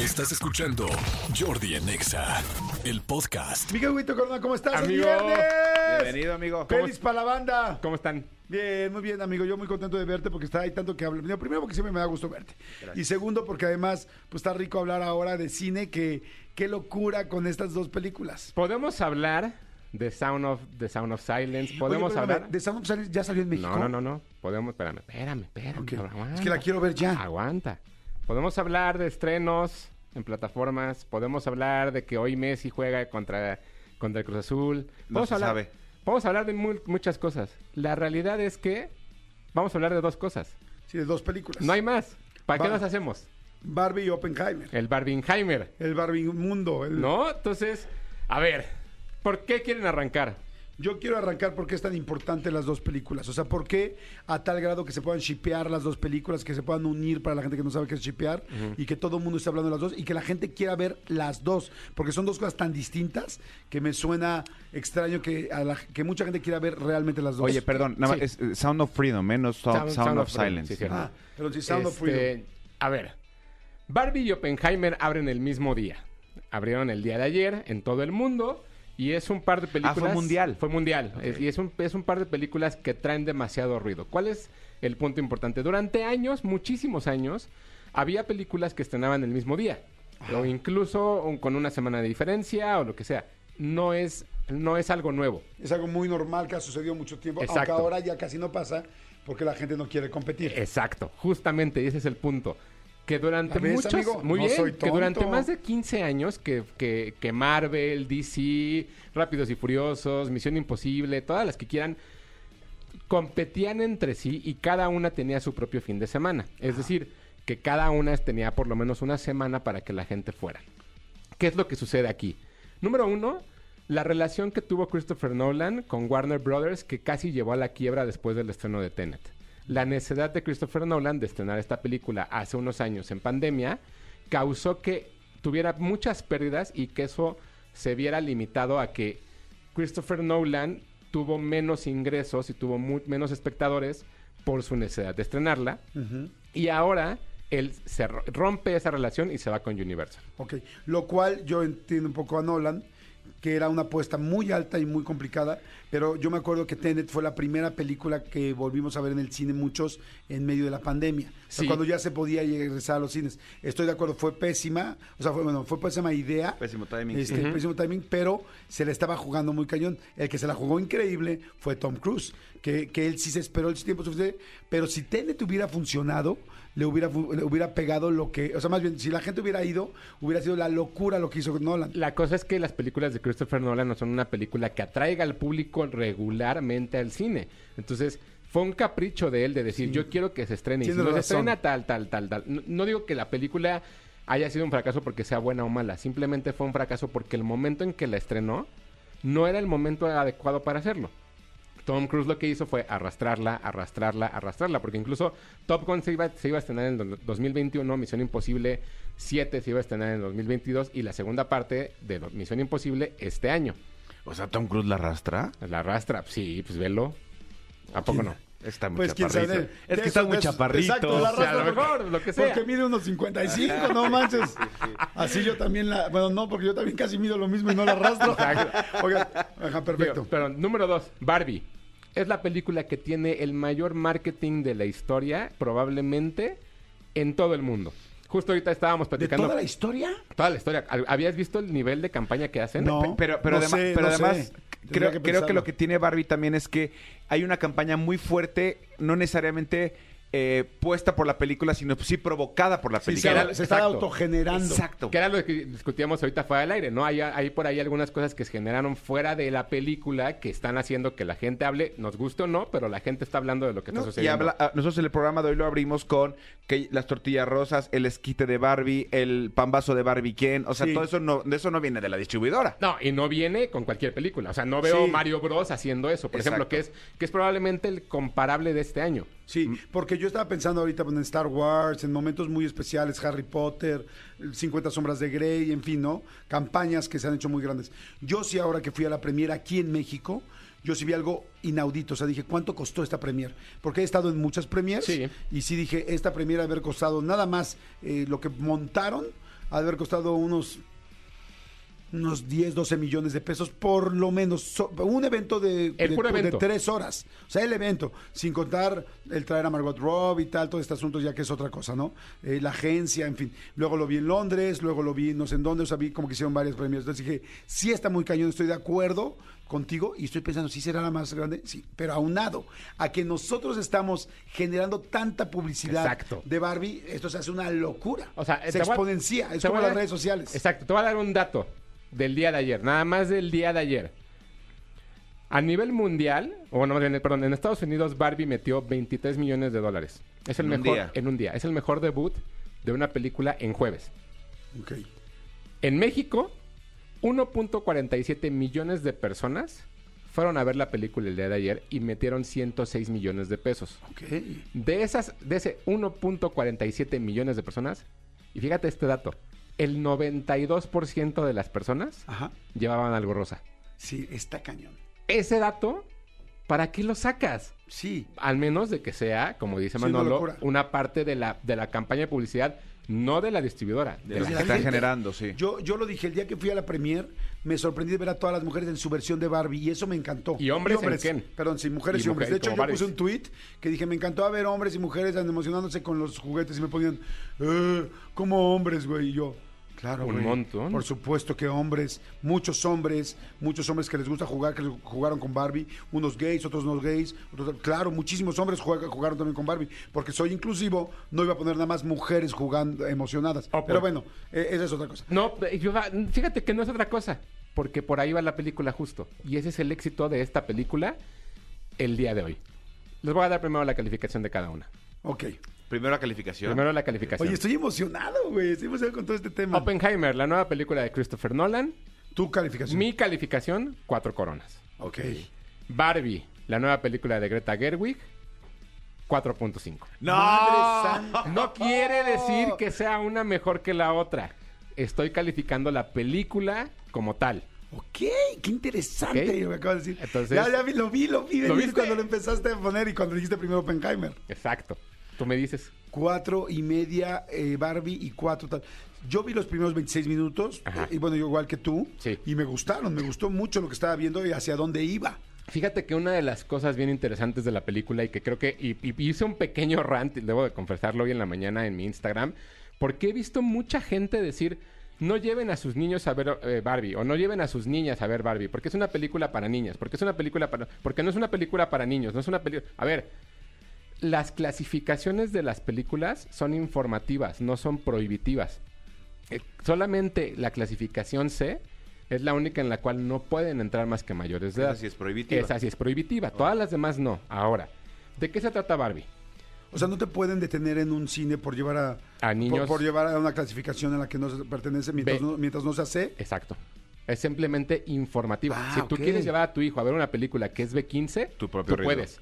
Estás escuchando Jordi en Exa, el podcast. Miguel Huito Corona, ¿cómo estás? Amigo, ¡Es viernes! bienvenido, amigo. ¿Cómo ¡Feliz para la banda! ¿Cómo están? Bien, muy bien, amigo. Yo muy contento de verte porque está ahí tanto que hablar. Primero, porque siempre me da gusto verte. Y segundo, porque además, pues está rico hablar ahora de cine. Que qué locura con estas dos películas. ¿Podemos hablar de Sound of, the Sound of Silence? ¿Podemos Oye, hablar? ¿De Sound of Silence ya salió en México? No, no, no, no. Podemos, espérame, espérame, espérame. Es que la quiero ver ya. Aguanta. Podemos hablar de estrenos en plataformas. Podemos hablar de que hoy Messi juega contra, contra el Cruz Azul. No se hablar, sabe. Podemos hablar de mu- muchas cosas. La realidad es que vamos a hablar de dos cosas. Sí, de dos películas. No hay más. ¿Para qué las hacemos? Barbie y Oppenheimer. El Barbenheimer. El Barbie Mundo. el- ¿No? Entonces, a ver, ¿por qué quieren arrancar? Yo quiero arrancar porque es tan importante las dos películas. O sea, ¿por qué a tal grado que se puedan shipear las dos películas, que se puedan unir para la gente que no sabe qué es shipear y que todo el mundo esté hablando de las dos y que la gente quiera ver las dos? Porque son dos cosas tan distintas que me suena extraño que, a la- que mucha gente quiera ver realmente las dos. Oye, perdón, nada Sí. más, es eh, Sound of Freedom, ¿eh? No Sound, Sound of, Freedom, Silence. sí. Ah, pero sí, Sound of Este, Freedom. A ver, Barbie y Oppenheimer abren el mismo día. Abrieron el día de ayer en todo el mundo y es un par de películas. Ah, fue mundial. Fue mundial. Es- y es un, es un par de películas que traen demasiado ruido. ¿Cuál es el punto importante? Durante años, muchísimos años, había películas que estrenaban el mismo día. O incluso un- con una semana de diferencia o lo que sea. No es, no es algo nuevo. Es algo muy normal que ha sucedido mucho tiempo, Exacto. aunque ahora ya casi no pasa porque la gente no quiere competir. Exacto, justamente, y ese es el punto. Que durante ¿La ves, muchos, amigo? muy No bien, soy que durante más de 15 años que, que, que Marvel, DC, Rápidos y Furiosos, Misión Imposible, todas las que quieran, competían entre sí y cada una tenía su propio fin de semana. Es decir, que cada una tenía por lo menos una semana para que la gente fuera. ¿Qué es lo que sucede aquí? Número uno, la relación que tuvo Christopher Nolan con Warner Brothers que casi llevó a la quiebra después del estreno de Tenet. La necesidad de Christopher Nolan de estrenar esta película hace unos años en pandemia causó que tuviera muchas pérdidas y que eso se viera limitado a que Christopher Nolan tuvo menos ingresos y tuvo menos espectadores por su necesidad de estrenarla. Y ahora él se ro- rompe esa relación y se va con Universal. Ok, lo cual yo entiendo un poco a Nolan, que era una apuesta muy alta y muy complicada, pero yo me acuerdo que Tenet fue la primera película que volvimos a ver en el cine muchos en medio de la pandemia, O sea, Sí. cuando ya se podía regresar a los cines. Estoy de acuerdo, fue pésima, o sea, fue, bueno, fue pésima idea. Pésimo timing. Este, Pésimo timing, pero se le estaba jugando muy cañón. El que se la jugó increíble fue Tom Cruise, que, que él sí se esperó el tiempo suficiente, pero si Tenet hubiera funcionado, le hubiera, le hubiera pegado lo que, o sea, más bien, si la gente hubiera ido, hubiera sido la locura lo que hizo Nolan. La cosa es que las películas de Christopher Nolan no son una película que atraiga al público regularmente al cine. Entonces, fue un capricho de él de decir, yo quiero que se estrene. Y si no se estrena, tal, tal, tal, tal. No, no digo que la película haya sido un fracaso porque sea buena o mala. Simplemente fue un fracaso porque el momento en que la estrenó no era el momento adecuado para hacerlo. Tom Cruise lo que hizo fue arrastrarla, arrastrarla, arrastrarla, porque incluso Top Gun se iba, se iba a estrenar en el 2021, Misión Imposible 7 se iba a estrenar en el 2022 y la segunda parte de Misión Imposible este año. O sea, Tom Cruise la arrastra. La arrastra, sí, pues velo. ¿A poco no? Está muy Pues quién sabe. chaparrito. Es que está muy chaparrito. Exacto, la O sea, a lo mejor, porque- lo que sea. Porque mide unos 55, no manches. Así yo también la. Bueno, no, porque yo también casi mido lo mismo y no la arrastro. Oiga, ajá, perfecto. Digo, pero número dos, Barbie. Es la película que tiene el mayor marketing de la historia, probablemente, en todo el mundo. Justo ahorita estábamos ¿De platicando. toda la historia? toda la historia. ¿Habías visto el nivel de campaña que hacen? No. Pero, pero, No además, sé, pero no además creo, que creo que lo que tiene Barbie también es que hay una campaña muy fuerte, no necesariamente eh, puesta por la película, sino sí provocada por la Sí, película. se, era- se está exacto. autogenerando. Exacto. Que era lo que discutíamos ahorita fuera del aire, ¿no? Hay, hay por ahí algunas cosas que se generaron fuera de la película que están haciendo que la gente hable, nos guste o no, pero la gente está hablando de lo que está sucediendo. habla, ah, nosotros en el programa de hoy lo abrimos con que las tortillas rosas, el esquite de Barbie, el pambazo de Barbie quién, o sea, Sí. todo eso no, de eso no viene de la distribuidora. No, y no viene con cualquier película. O sea, no veo Sí. Mario Bros haciendo eso, por ejemplo, que es, que es probablemente el comparable de este año. Sí, porque yo estaba pensando ahorita pues, en Star Wars, en momentos muy especiales, Harry Potter, 50 sombras de Grey, en fin, ¿no? Campañas que se han hecho muy grandes. Yo sí ahora que fui a la premiera aquí en México, yo sí vi algo inaudito, o sea, dije, ¿cuánto costó esta premier? Porque he estado en muchas premiers Sí. y sí dije, esta premier haber costado nada más eh, lo que montaron haber costado unos unos 10, 12 millones de pesos, por lo menos. So- un evento de, El de- puro de evento. tres horas. O sea, el evento. Sin contar el traer a Margot Robbie y tal, todo este asunto ya que es otra cosa, ¿no? Eh, la agencia, en fin. Luego lo vi en Londres, luego lo vi no sé en dónde, o sea, vi como que hicieron varios premios. Entonces dije, sí está muy cañón, estoy de acuerdo contigo y estoy pensando, ¿sí será la más grande? Sí, pero aunado a que nosotros estamos generando tanta publicidad Exacto. de Barbie, esto se hace una locura. O sea, se voy a- exponencia, es como a las redes sociales. Exacto, te voy a dar un dato del día de ayer, nada más del día de ayer. A nivel mundial, o bien, perdón, en Estados Unidos Barbie metió 23 millones de dólares. Es el En un mejor día. en un día. Es el mejor debut de una película en jueves. Ok. En México, 1.47 millones de personas fueron a ver la película el día de ayer y metieron 106 millones de pesos. Ok. De esas, de ese 1.47 millones de personas, y fíjate este dato, el 92% de las personas Ajá. llevaban algo rosa. Sí, está cañón. Ese dato, ¿para qué lo sacas? Sí. Al menos de que sea, como dice Sí, una Manolo, una parte de la, de la campaña de publicidad, no de la distribuidora, de, De la la que gente. están generando, sí. Yo, yo lo dije el día que fui a la premier, me sorprendí de ver a todas las mujeres en su versión de Barbie y eso me encantó. ¿Y hombres en qué? Perdón, sí, mujeres Y y, hombres. De mujeres, hecho, yo puse un tweet que dije, me encantó ver hombres y mujeres emocionándose con los juguetes y me ponían, eh, como hombres, güey. Y yo, claro, Un montón. Por supuesto que hombres, muchos hombres, muchos hombres que les gusta jugar, que jugaron con Barbie, unos gays, otros no gays, otros- claro, muchísimos hombres jugaron también con Barbie, porque soy inclusivo, no iba a poner nada más mujeres jugando emocionadas. Oh, Pero bueno, eh, esa es otra cosa. No, yo fíjate que no es otra cosa, porque por ahí va la película justo. Y ese es el éxito de esta película el día de hoy. Les voy a dar primero la calificación de cada una. Ok. Primero la calificación. Primero la calificación. Oye, estoy emocionado, güey. Estoy emocionado con todo este tema. Oppenheimer, la nueva película de Christopher Nolan. Tu calificación. Mi calificación, cuatro coronas. Ok. Barbie, la nueva película de Greta Gerwig, 4.5. ¡No! No quiere decir que sea una mejor que la otra. Estoy calificando la película como tal. Ok, qué interesante Ok. lo que acabas de decir. Entonces- ya, ya vi, lo vi, lo vi ¿Lo viste? cuando lo empezaste a poner y cuando dijiste primero Oppenheimer. Exacto. Tú me dices. Cuatro y media eh, Barbie y cuatro tal. Yo vi los primeros 26 minutos, Ajá. eh, y bueno, yo igual que tú, Sí. y me gustaron, me gustó mucho lo que estaba viendo y hacia dónde iba. Fíjate que una de las cosas bien interesantes de la película y que creo que y, y hice un pequeño rant, debo de confesarlo hoy en la mañana en mi Instagram, porque he visto mucha gente decir no lleven a sus niños a ver eh, Barbie o no lleven a sus niñas a ver Barbie porque es una película para niñas, porque es una película para porque no es una película para niños, no es una película. A ver, las clasificaciones de las películas son informativas, no son prohibitivas. Eh, solamente la clasificación C es la única en la cual no pueden entrar más que mayores de edad. Esa sí es prohibitiva. Esa sí es prohibitiva. Todas las demás no. Ahora, ¿de qué se trata Barbie? O sea, no te pueden detener en un cine por llevar a, A niños. por, por llevar a una clasificación a la que no se pertenece mientras, no, mientras no se hace. Exacto. Es simplemente informativa. Ah, si tú quieres llevar a tu hijo a ver una película que es B15, Tu propio tú riesgo. puedes.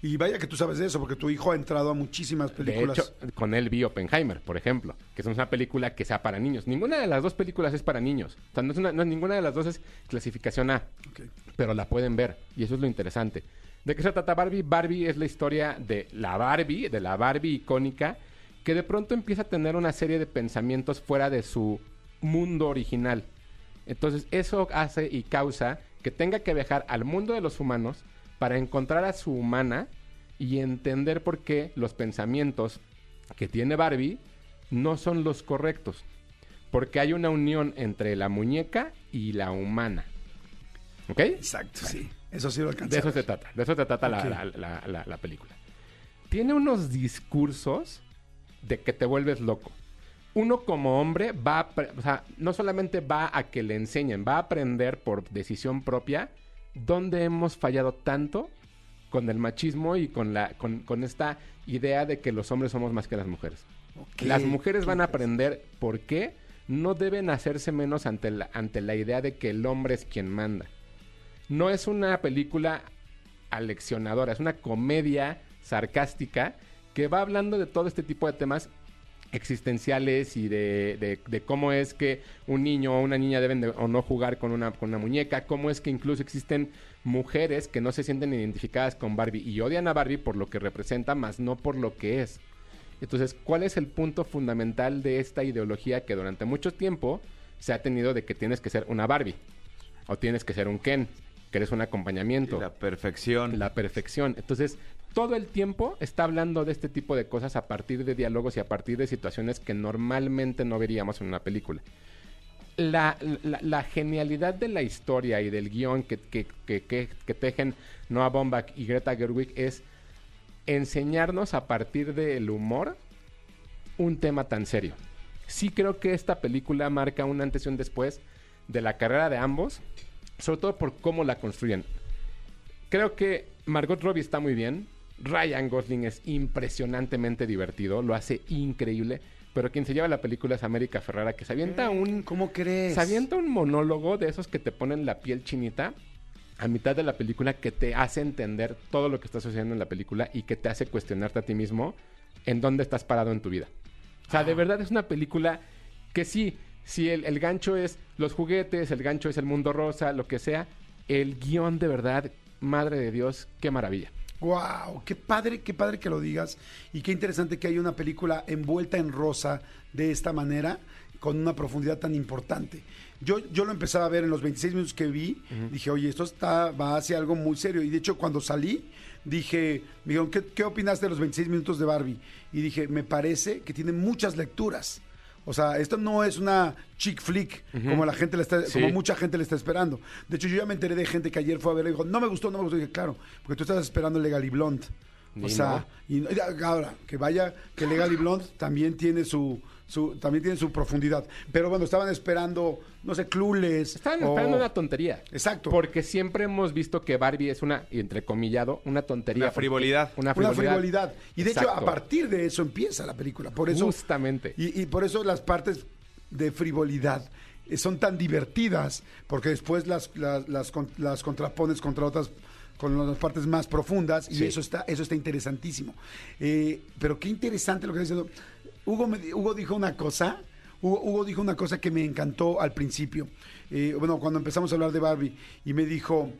Y vaya que tú sabes de eso, porque tu hijo ha entrado a muchísimas De películas. hecho, con él vi Oppenheimer, por ejemplo, que es una película que sea para niños. Ninguna de las dos películas es para niños. O sea, no es una- no- ninguna de las dos es clasificación A. Pero la pueden ver. Y eso es lo interesante. ¿De qué se trata Barbie? Barbie es la historia de la Barbie, de la Barbie icónica, que de pronto empieza a tener una serie de pensamientos fuera de su mundo original. Entonces eso hace y causa que tenga que viajar al mundo de los humanos para encontrar a su humana y entender por qué los pensamientos que tiene Barbie no son los correctos. Porque hay una unión entre la muñeca y la humana. ¿Ok? Exacto, sí. Eso sí lo alcancé. De eso se trata. De eso se trata la- Ok. la, la- la- la película. Tiene unos discursos de que te vuelves loco. Uno como hombre va a, apre- o sea, no solamente va a que le enseñen, va a aprender por decisión propia dónde hemos fallado tanto con el machismo y con la con, con esta idea de que los hombres somos más que las mujeres. Las mujeres van a aprender por qué no deben hacerse menos ante la, ante la idea de que el hombre es quien manda. No es una película aleccionadora, es una comedia sarcástica que va hablando de todo este tipo de temas existenciales y de, de- cómo es que un niño o una niña deben de, o no jugar con una, con una muñeca, cómo es que incluso existen mujeres que no se sienten identificadas con Barbie y odian a Barbie por lo que representa, más no por lo que es. Entonces, ¿cuál es el punto fundamental de esta ideología que durante mucho tiempo se ha tenido de que tienes que ser una Barbie o tienes que ser un Ken, que eres un acompañamiento? La perfección. la perfección. Entonces, todo el tiempo está hablando de este tipo de cosas a partir de diálogos y a partir de situaciones que normalmente no veríamos en una película. La, la- la genialidad de la historia y del guion que, que, que- que- que tejen Noah Baumbach y Greta Gerwig es enseñarnos a partir del humor un tema tan serio. Sí creo que esta película marca un antes y un después de la carrera de ambos, sobre todo por cómo la construyen. Creo que Margot Robbie está muy bien. Ryan Gosling es impresionantemente divertido, lo hace increíble. Pero quien se lleva la película es América Ferrara, que se avienta un, ¿Cómo crees? se avienta un monólogo de esos que te ponen la piel chinita a mitad de la película que te hace entender todo lo que está sucediendo en la película y que te hace cuestionarte a ti mismo en dónde estás parado en tu vida. O sea, de verdad es una película que sí, si el, el gancho es los juguetes, el gancho es el mundo rosa, lo que sea, el guion de verdad, madre de Dios, qué maravilla. Wow, qué padre, qué padre que lo digas y qué interesante que haya una película envuelta en rosa de esta manera con una profundidad tan importante. Yo, yo lo empezaba a ver en los 26 minutos que vi, dije, oye, esto está, va hacia algo muy serio. Y de hecho, cuando salí, dije, me dijeron, ¿qué, ¿qué opinaste de los 26 minutos de Barbie? Y dije, me parece que tiene muchas lecturas. O sea, esto no es una chick flick como la gente le está, Sí. como mucha gente le está esperando. De hecho, yo ya me enteré de gente que ayer fue a ver y dijo, no me gustó, no me gustó. Y dije, claro, porque tú estabas esperando Legally Blonde. O Y sea, y no- y ahora, que vaya, que Legally Blonde también tiene su, su, también tiene su profundidad. Pero bueno, estaban esperando, no sé, Clueless. Estaban o- esperando una tontería. Exacto. Porque siempre hemos visto que Barbie es una, y entrecomillado, una tontería. Una frivolidad. Una Una frivolidad. frivolidad. Y de hecho, a partir de eso empieza la película. Por eso, Justamente. Y, y por eso las partes de frivolidad eh, son tan divertidas, porque después las, las, las, con- las contrapones contra otras con las partes más profundas y Sí. eso está eso está interesantísimo. Eh, pero qué interesante lo que está diciendo. Hugo, me di- Hugo dijo una cosa, Hugo, Hugo dijo una cosa que me encantó al principio. Eh, bueno, cuando empezamos a hablar de Barbie y me dijo,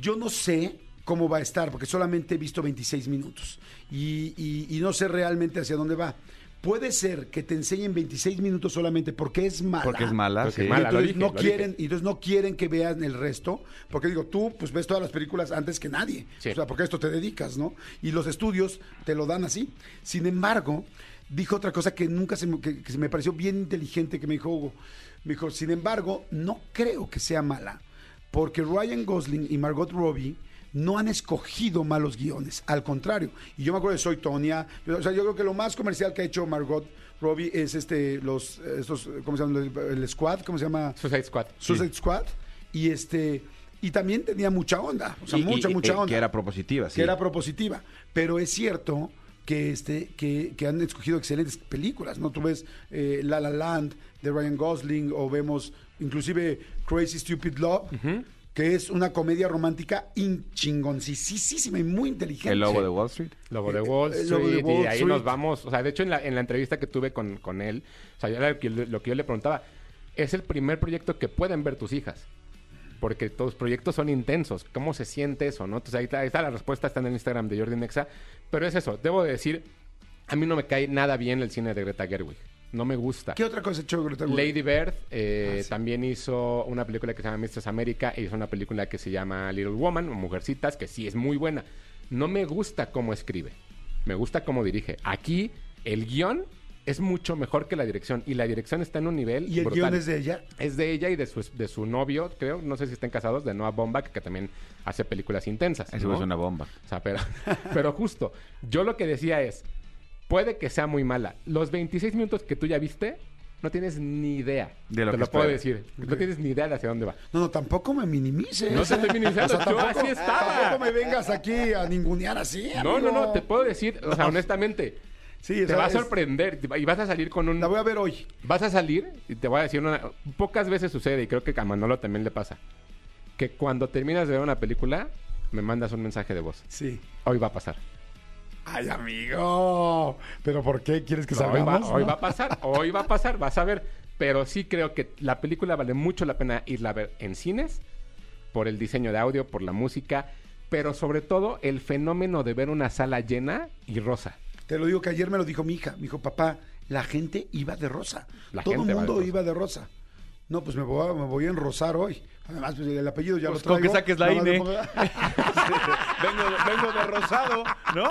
yo no sé cómo va a estar, porque solamente he visto 26 minutos y, y- y no sé realmente hacia dónde va. Puede ser que te enseñen 26 minutos solamente porque es mala. Porque es mala, Porque sí. es mala. Y entonces dije, no dije. quieren, y entonces no quieren que vean el resto, porque digo, tú pues ves todas las películas antes que nadie. Sí. O sea, porque a esto te dedicas, ¿no? Y los estudios te lo dan así. Sin embargo, dijo otra cosa que nunca se me, que, que se me pareció bien inteligente que me dijo Hugo. Me dijo, sin embargo, no creo que sea mala, porque Ryan Gosling y Margot Robbie no han escogido malos guiones, al contrario. Y yo me acuerdo de Soy Tonia, yo- o sea, yo creo que lo más comercial que ha hecho Margot Robbie es este, los, estos, ¿cómo se llama? El, el Squad, ¿cómo se llama? Suicide Squad. Suicide Squad. Y este, y también tenía mucha onda, o sea, Y- mucha, y- mucha onda. Que era propositiva, sí. que era propositiva. Pero es cierto que este que, que han escogido excelentes películas, ¿no? Tú ves eh, La La Land de Ryan Gosling o vemos inclusive Crazy Stupid Love, que es una comedia romántica in- chingoncísima y muy inteligente. El lobo de Wall Street. Lobo de Wall El Street, lobo de Wall y ahí Street. nos vamos. O sea, de hecho, en la, en la entrevista que tuve con, con él, o sea, yo lo que, lo que yo le preguntaba, es el primer proyecto que pueden ver tus hijas. Porque tus proyectos son intensos. ¿Cómo se siente eso, no? Entonces ahí está, ahí está la respuesta, está en el Instagram de Jordi Nexa. Pero es eso, debo de decir, a mí no me cae nada bien el cine de Greta Gerwig. No me gusta. ¿Qué otra cosa hecho Greta Gerwig? Lady Bird eh, Ah, sí. también hizo una película que se llama Mistress America y hizo una película que se llama Little Woman o Mujercitas, que sí es muy buena. No me gusta cómo escribe, me gusta cómo dirige. Aquí el guion es mucho mejor que la dirección y la dirección está en un nivel Y el brutal. guion es de ella. Es de ella y de su, de su novio, creo, no sé si estén casados, de Noah Baumbach, que también hace películas intensas. Eso ¿no? es una bomba. O sea, pero, pero justo, yo lo que decía es, puede que sea muy mala. Los 26 minutos que tú ya viste, no tienes ni idea. De lo Te que lo puedo decir. No tienes ni idea de hacia dónde va. No, no, tampoco me minimices. No te estoy minimizando, yo tampoco, así estaba. Tampoco me vengas aquí a ningunear así. No, no, no, te puedo decir, o sea, honestamente, Sí, te va a es- sorprender y vas a salir con un... La voy a ver hoy. Vas a salir y te voy a decir una... Pocas veces sucede y creo que a Manolo también le pasa. Que cuando terminas de ver una película, me mandas un mensaje de voz. Sí. Hoy va a pasar. Ay, amigo. ¿Pero por qué quieres que Hoy va, hoy no? va a pasar, hoy va a pasar, vas a ver. Pero sí creo que la película vale mucho la pena irla a ver en cines, por el diseño de audio, por la música, pero sobre todo el fenómeno de ver una sala llena y rosa. Te lo digo que ayer me lo dijo mi hija. Me dijo, papá, la gente iba de rosa. La Todo el de mundo iba de rosa. No, pues me voy, a, me voy a enrosar hoy. Además, pues, el apellido ya Pues lo traigo. con que saques la INE. vengo, vengo de rosado, ¿no?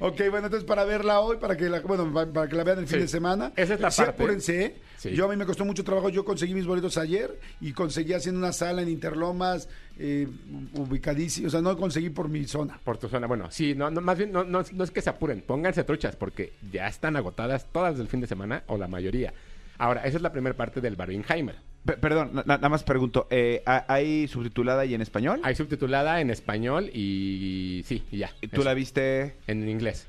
Ok, bueno, entonces para verla hoy, para que la, bueno, pa- para que la vean el fin de semana. Esa es la Sí, parte. apúrense, ¿eh? Sí. Yo a mí me costó mucho trabajo, yo conseguí mis boletos ayer y conseguí haciendo una sala en Interlomas, eh, ubicadísimo, o sea, no conseguí por mi zona. Por tu zona. Bueno, sí, no, no, más bien no, no, no es que se apuren, pónganse truchas porque ya están agotadas todas del fin de semana o la mayoría. Ahora, esa es la primera parte del Barbenheimer. Pe- perdón, na- nada más pregunto. eh, ¿ha- ¿Hay subtitulada y en español? Hay subtitulada en español y sí, y ya. ¿Tú Eso. la viste? En inglés.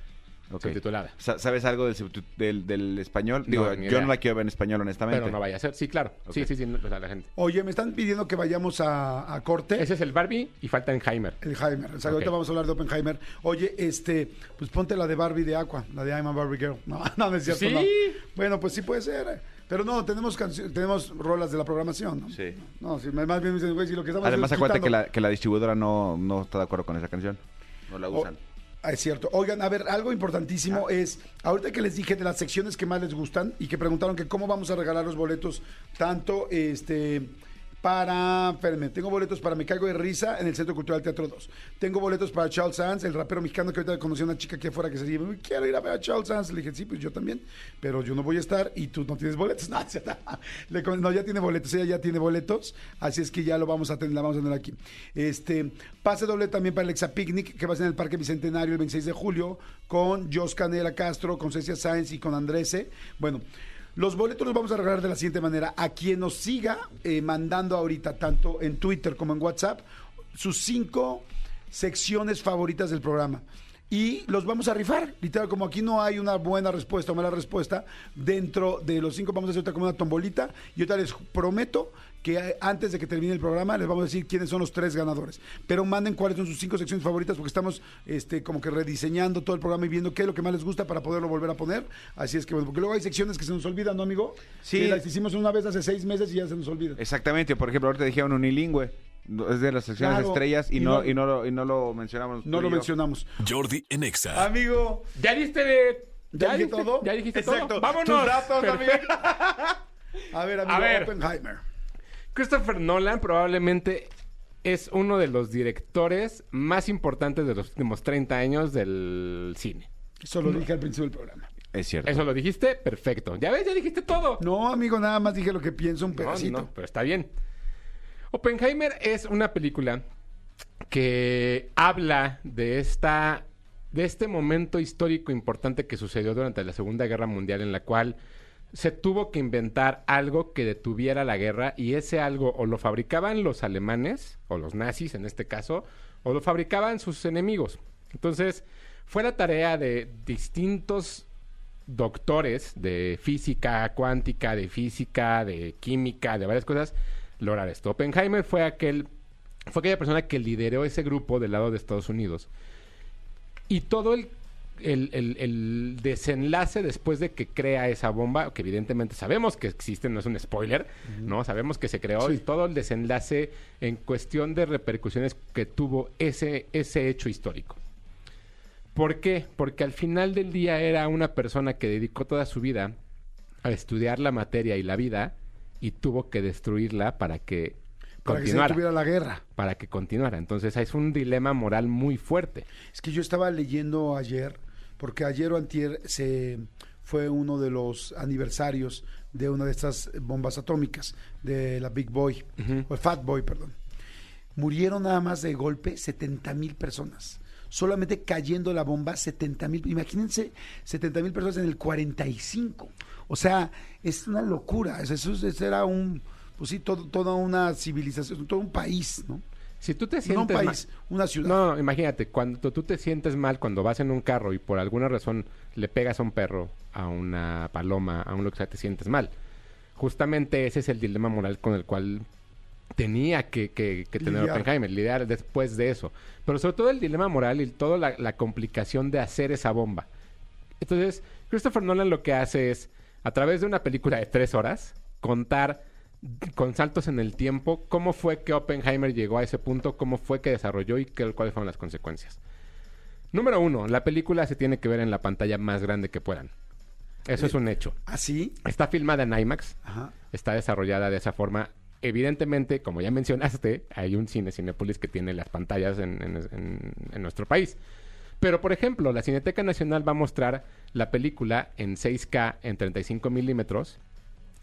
Ok. Subtitulada. Sa- ¿Sabes algo del, del, del español? No, Digo, ni yo idea. no la quiero ver en español, honestamente. Pero no vaya a ser. Sí, claro. Sí, Ok. sí, sí. no, pues a la gente. Oye, me están pidiendo que vayamos a, a corte. Ese es el Barbie y falta Enheimer. El Heimer. O sea, Ok. ahorita vamos a hablar de Oppenheimer. Oye, este, pues ponte la de Barbie de Aqua, la de I'm a Barbie Girl. No, no, no es cierto. Sí. no. Bueno, pues sí puede ser. Pero no, tenemos tenemos rolas de la programación, ¿no? Sí. No, sí, más bien me dicen, güey, si lo que estamos Además, acuérdate que quitando- la, que la distribuidora no, no está de acuerdo con esa canción. No la O- usan. Ah, es cierto. Oigan, a ver, algo importantísimo Ah. es, ahorita que les dije de las secciones que más les gustan y que preguntaron que cómo vamos a regalar los boletos, tanto este para, espérenme, tengo boletos para Me Caigo de Risa en el Centro Cultural Teatro 2. Tengo boletos para Charles Sands, el rapero mexicano que ahorita conocí a una chica aquí afuera que se dice, quiero ir a ver a Charles Sands. Le dije, sí, pues yo también, pero yo no voy a estar y tú no tienes boletos. No, no, ya tiene boletos, ella ya tiene boletos, así es que ya lo vamos a tener, la vamos a tener aquí. Este, pase doble también para el Exa Picnic, que va a ser en el Parque Bicentenario el 26 de julio, con Jos Canela Castro, con Cecia Sáenz y con Andrese. Bueno, los boletos los vamos a regalar de la siguiente manera. A quien nos siga eh, mandando ahorita, tanto en Twitter como en WhatsApp, sus cinco secciones favoritas del programa. Y los vamos a rifar. Literal, como aquí no hay una buena respuesta o mala respuesta, dentro de los cinco vamos a hacer otra como una tombolita. Y ahorita les prometo que antes de que termine el programa les vamos a decir quiénes son los tres ganadores. Pero manden cuáles son sus cinco secciones favoritas porque estamos este, como que rediseñando todo el programa y viendo qué es lo que más les gusta para poderlo volver a poner. Así es que bueno, porque luego hay secciones que se nos olvidan, ¿no, amigo? Sí. Que las hicimos una vez hace seis meses y ya se nos olvidan. Exactamente. Por ejemplo, ahorita dijeron unilingüe. Es de las secciones Claro. estrellas y, Y no, no- y, no lo, y no lo mencionamos. No lo yo. mencionamos. Jordi en Exa. Amigo, ¿Ya diste de... ¿Ya dije dijiste- todo? ¿Ya dijiste Exacto. todo? ¡Vámonos! Tus datos, a ver, amigo, A ver. Oppenheimer. Christopher Nolan probablemente es uno de los directores más importantes de los últimos 30 años del cine. Eso lo dije al principio del programa. Es cierto. ¿Eso lo dijiste? Perfecto. ¿Ya ves? Ya dijiste todo. No, amigo, nada más dije lo que pienso un No, pedacito. no, pero está bien. Oppenheimer es una película que habla de esta de este momento histórico importante que sucedió durante la Segunda Guerra Mundial en la cual se tuvo que inventar algo que detuviera la guerra y ese algo o lo fabricaban los alemanes o los nazis en este caso o lo fabricaban sus enemigos. Entonces, fue la tarea de distintos doctores de física cuántica, de física, de química, de varias cosas, lograr esto. Oppenheimer fue aquel, fue aquella persona que lideró ese grupo del lado de Estados Unidos. Y todo el, el, el- el desenlace después de que crea esa bomba, que evidentemente sabemos que existe, no es un spoiler, ¿no? Sabemos que se creó y todo el desenlace en cuestión de repercusiones que tuvo ese, ese hecho histórico. ¿Por qué? Porque al final del día era una persona que dedicó toda su vida a estudiar la materia y la vida y tuvo que destruirla para que para que se detuviera la guerra. para que continuara. Entonces es un dilema moral muy fuerte. Es que yo estaba leyendo ayer, porque ayer o antier se fue uno de los aniversarios de una de estas bombas atómicas, de la Big Boy, o el Fat Boy, perdón. Murieron nada más de golpe 70 mil personas. Solamente cayendo la bomba, 70 mil. Imagínense 70 mil personas en el 45. O sea, es una locura. Eso, eso- eso era un, pues sí, todo- toda una civilización, todo un país, ¿no? Si tú te No sientes un mal- país, una ciudad. No, no, imagínate, cuando tú te sientes mal cuando vas en un carro y por alguna razón le pegas a un perro, a una paloma, a un lo que sea, te sientes mal. Justamente ese es el dilema moral con el cual tenía que, que- que tener Lidiar. Oppenheimer, lidiar después de eso. Pero sobre todo el dilema moral y toda la, la complicación de hacer esa bomba. Entonces, Christopher Nolan lo que hace es, a través de una película de tres horas, contar con saltos en el tiempo cómo fue que Oppenheimer llegó a ese punto, cómo fue que desarrolló y qué, cuáles fueron las consecuencias. Número uno, la película se tiene que ver en la pantalla más grande que puedan. Eso es un hecho. ¿Así? Está filmada en IMAX, Ajá. está desarrollada de esa forma. Evidentemente, como ya mencionaste, hay un cine Cinépolis que tiene las pantallas en, en- en- en nuestro país. Pero, por ejemplo, la Cineteca Nacional va a mostrar la película en 6K en 35 milímetros,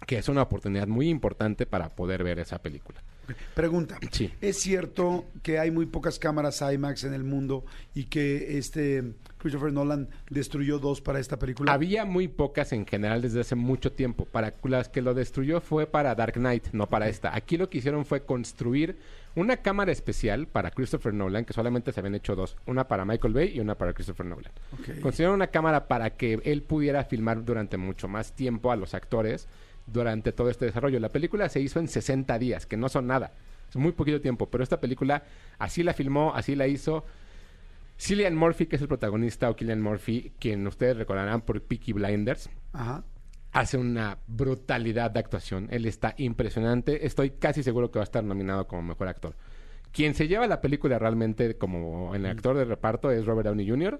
que es una oportunidad muy importante para poder ver esa película. Pregunta. Sí. ¿Es cierto que hay muy pocas cámaras IMAX en el mundo y que este Christopher Nolan destruyó dos para esta película? Había muy pocas en general desde hace mucho tiempo. Para las que lo destruyó fue para Dark Knight, no para esta. Aquí lo que hicieron fue construir una cámara especial para Christopher Nolan, que solamente se habían hecho dos. Una para Michael Bay y una para Christopher Nolan. Ok. Construyeron una cámara para que él pudiera filmar durante mucho más tiempo a los actores durante todo este desarrollo. La película se hizo en 60 días, que no son nada. Es muy poquito tiempo, pero esta película así la filmó, así la hizo. Cillian Murphy, que es el protagonista, o Killian Murphy, quien ustedes recordarán por Peaky Blinders, Ajá. hace una brutalidad de actuación. Él está impresionante. Estoy casi seguro que va a estar nominado como mejor actor. Quien se lleva la película realmente como el actor de reparto es Robert Downey Jr.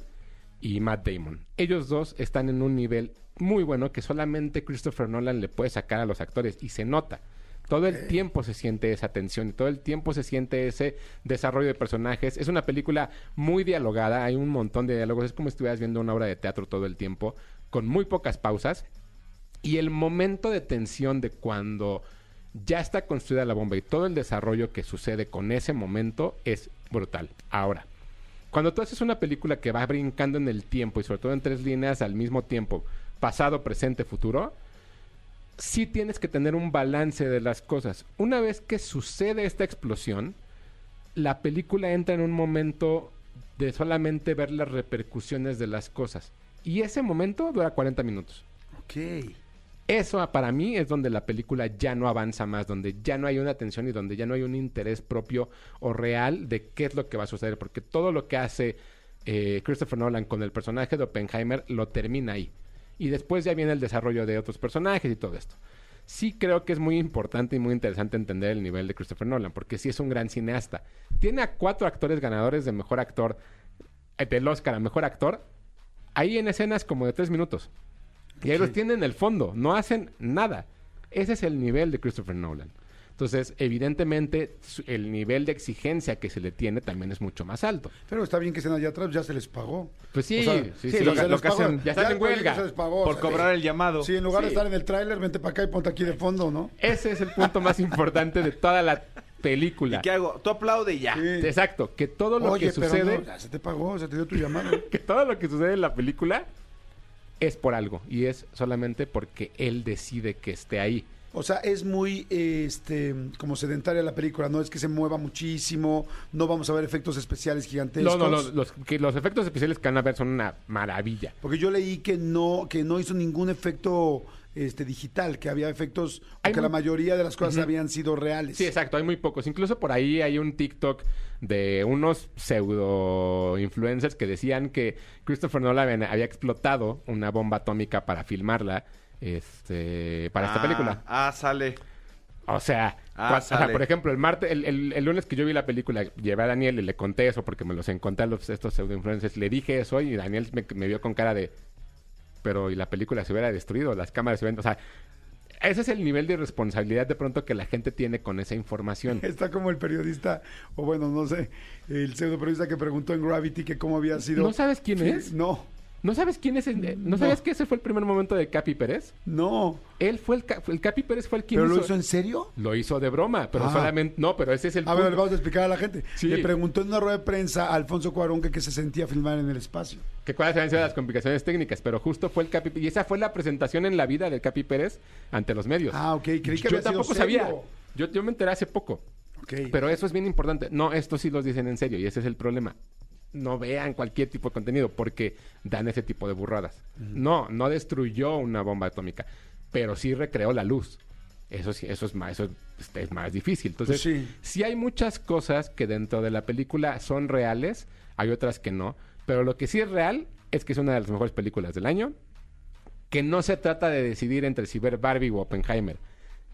y Matt Damon. Ellos dos están en un nivel muy bueno que solamente Christopher Nolan le puede sacar a los actores y se nota. Todo el tiempo se siente esa tensión y todo el tiempo se siente ese desarrollo de personajes. Es una película muy dialogada, hay un montón de diálogos, es como si estuvieras viendo una obra de teatro todo el tiempo, con muy pocas pausas. Y el momento de tensión de cuando ya está construida la bomba y todo el desarrollo que sucede con ese momento es brutal. Ahora, cuando tú haces una película que va brincando en el tiempo y sobre todo en tres líneas al mismo tiempo, pasado, presente, futuro, sí tienes que tener un balance de las cosas. Una vez que sucede esta explosión, la película entra en un momento de solamente ver las repercusiones de las cosas. Y ese momento dura 40 minutos. Ok. Eso ah, para mí es donde la película ya no avanza más, donde ya no hay una atención y donde ya no hay un interés propio o real de qué es lo que va a suceder, porque todo lo que hace eh, Christopher Nolan con el personaje de Oppenheimer lo termina ahí. Y después ya viene el desarrollo de otros personajes y todo esto. Sí creo que es muy importante y muy interesante entender el nivel de Christopher Nolan, porque sí es un gran cineasta. Tiene a cuatro actores ganadores de mejor actor, eh, del Oscar a mejor actor, ahí en escenas como de tres minutos. Y ahí los tienen en el fondo, no hacen nada. Ese es el nivel de Christopher Nolan. Entonces, evidentemente, el nivel de exigencia que se le tiene también es mucho más alto. Pero está bien que estén allá atrás, ya se les pagó. Pues sí, O sea, sí, sí, sí. lo se que- les que pagó. hacen- ya están en huelga. se les pagó, Por o sea, cobrar el llamado. Sí, en lugar de Sí. estar en el tráiler, vente para acá y ponte aquí de fondo, ¿no? Ese es el punto más importante de toda la película. ¿Y qué hago? Tú aplaude y ya. Sí. Exacto, que todo lo Oye, que pero sucede, no, ya se te pagó, se te dio tu llamado. que todo lo que sucede en la película es por algo y es solamente porque él decide que esté ahí. O sea, es muy este como sedentaria la película, no es que se mueva muchísimo, no vamos a ver efectos especiales No, gigantescos. no, no, los, que los efectos especiales que van a ver son una maravilla. Porque yo leí que no que no hizo ningún efecto este digital, que había efectos que la mayoría de las cosas habían sido reales. Sí, exacto, hay muy pocos. Incluso por ahí hay un TikTok de unos pseudo influencers que decían que Christopher Nolan había explotado una bomba atómica para filmarla este, para esta Ah, película. Ah, sale. O sea, Ah, cua- o sea, sale. por ejemplo, el martes, el, el- el lunes que yo vi la película, llevé a Daniel y le conté eso porque me los encontré a los, estos pseudo influencers. Le dije eso y Daniel me, me vio con cara de, pero y la película se hubiera destruido, las cámaras se hubieran, o sea, ese es el nivel de irresponsabilidad de pronto que la gente tiene con esa información. Está como el periodista, o bueno, no sé, el pseudo periodista que preguntó en Gravity que cómo había sido. ¿No sabes quién es? No, ¿No sabes quién es? el- ¿No, sabías que ese fue el primer momento de Capi Pérez? no. Él fue el, ca- el Capi Pérez fue el quien ¿Pero lo hizo, hizo en serio? lo hizo de broma, pero Ah. solamente no, pero ese es el A ver, punto. le vamos a explicar a la gente. Sí. Le preguntó en una rueda de prensa a Alfonso Cuarón que, que se sentía filmar en el espacio. que cuáles habían sido las complicaciones técnicas, pero justo fue el Capi y esa fue la presentación en la vida del Capi Pérez ante los medios. Ah, ok, creí que yo había sido tampoco serio. sabía. Yo, yo me enteré hace poco. Ok. Pero eso es bien importante. No, esto sí los dicen en serio y ese es el problema. No vean cualquier tipo de contenido porque dan ese tipo de burradas. No, no destruyó una bomba atómica, pero sí recreó la luz. Eso sí, eso es más, eso es, es más difícil. Entonces, Pues sí. sí hay muchas cosas que dentro de la película son reales, hay otras que no, pero lo que sí es real es que es una de las mejores películas del año, que no se trata de decidir entre si ver Barbie o Oppenheimer.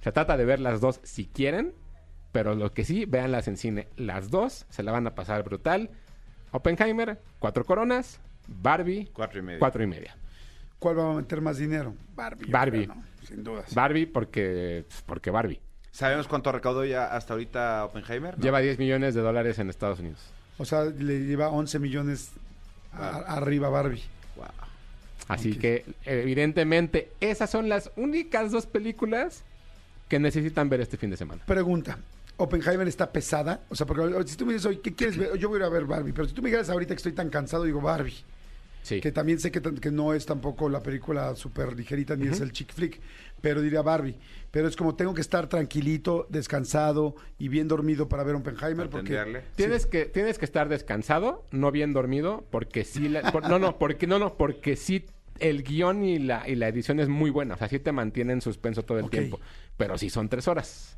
Se trata de ver las dos si quieren, pero lo que sí, véanlas en cine. Las dos se la van a pasar brutal. Oppenheimer, cuatro coronas. Barbie, Cuatro y medio. cuatro y media. ¿Cuál va a meter más dinero? Barbie. Barbie. creo, ¿no? Sin dudas. Barbie porque, porque Barbie. ¿Sabemos cuánto recaudó ya hasta ahorita Oppenheimer? ¿No? Lleva 10 millones de dólares en Estados Unidos. O sea, le lleva 11 millones a- arriba Barbie. Wow. Así que, evidentemente, esas son las únicas dos películas que necesitan ver este fin de semana. Pregunta. ¿Oppenheimer está pesada? O sea, porque si tú me dices hoy, ¿qué quieres ver? Yo voy a ir a ver Barbie, pero si tú me dijeras ahorita que estoy tan cansado, digo Barbie. Sí. Que también sé que, no es tampoco la película súper ligerita ni es el chick flick, pero diría Barbie. Pero es como tengo que estar tranquilito, descansado y bien dormido para ver Oppenheimer. Porque. Tienes que, tienes que estar descansado, no bien dormido, porque sí la- por- no, no, porque no, no, porque sí el guion y la, y la edición es muy buena. O sea, sí te mantiene en suspenso todo el tiempo. Pero sí son tres horas.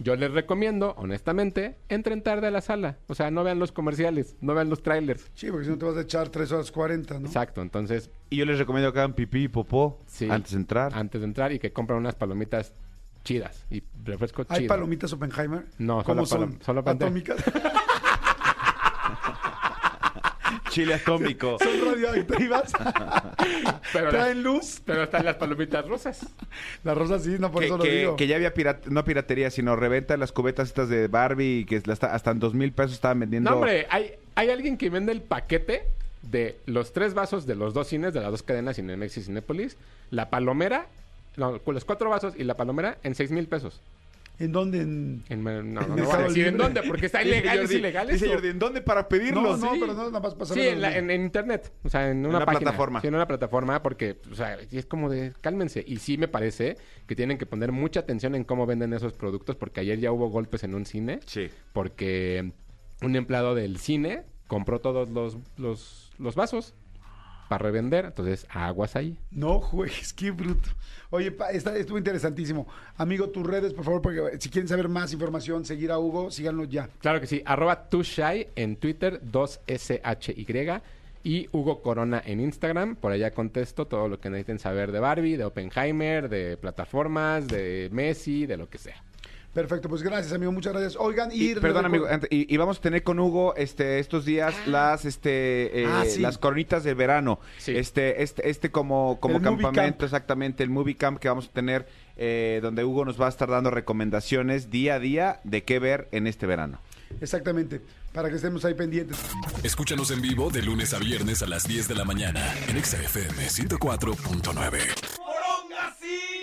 Yo les recomiendo, honestamente, entren tarde a la sala. O sea, no vean los comerciales, no vean los trailers. Sí, porque si no te vas a echar 3 horas 40, ¿no? Exacto, entonces, Y yo les recomiendo que hagan pipí y popó sí. antes de entrar. Antes de entrar y que compren unas palomitas chidas y refresco ¿Hay chido. palomitas Oppenheimer? No, ¿Cómo solo son? palom- solo pante- atómicas. Chile atómico. son radioactivas. Pero, Traen las- luz. pero están las palomitas rosas. La rosa sí, no por que, eso lo digo. que ya había pirat- no piratería, sino reventa las cubetas estas de Barbie y que hasta en dos mil pesos estaban vendiendo. No, hombre, hay, hay alguien que vende el paquete de los tres vasos de los dos cines, de las dos cadenas, Cinemex y Cinépolis, la palomera, no, con los cuatro vasos y la palomera en seis mil pesos. ¿En dónde? En... En- no, no, no a decir en dónde, porque está ilegal, es ilegal Dice esto. Jordi, ¿en dónde para pedirlo? No, no, sí. pero no, nada más Sí, en, la- en- en internet, o sea, en una, una página. plataforma. Sí, en una plataforma, porque, o sea, es como de, cálmense. Y sí me parece que tienen que poner mucha atención en cómo venden esos productos, porque ayer ya hubo golpes en un cine, Sí. porque un empleado del cine compró todos los, los, los vasos para revender, entonces aguas ahí. No juegues, qué bruto. Oye, pa, está, estuvo interesantísimo. Amigo, tus redes, por favor, porque si quieren saber más información, seguir a Hugo, síganlo ya. Claro que sí, arroba tushai en Twitter, 2SHY. Y Hugo Corona en Instagram. Por allá contesto todo lo que necesiten saber de Barbie, de Oppenheimer, de plataformas, de Messi, de lo que sea. Perfecto, pues gracias, amigo, muchas gracias. Oigan, y... Y, perdón, amigo, y, y vamos a tener con Hugo este estos días las este eh, Ah, sí. las coronitas de verano. Sí. Este este este como como El campamento camp. exactamente el movie camp que vamos a tener eh, donde Hugo nos va a estar dando recomendaciones día a día de qué ver en este verano. Exactamente, para que estemos ahí pendientes. Escúchanos en vivo de lunes a viernes a las 10 de la mañana en Exa FM 104.9.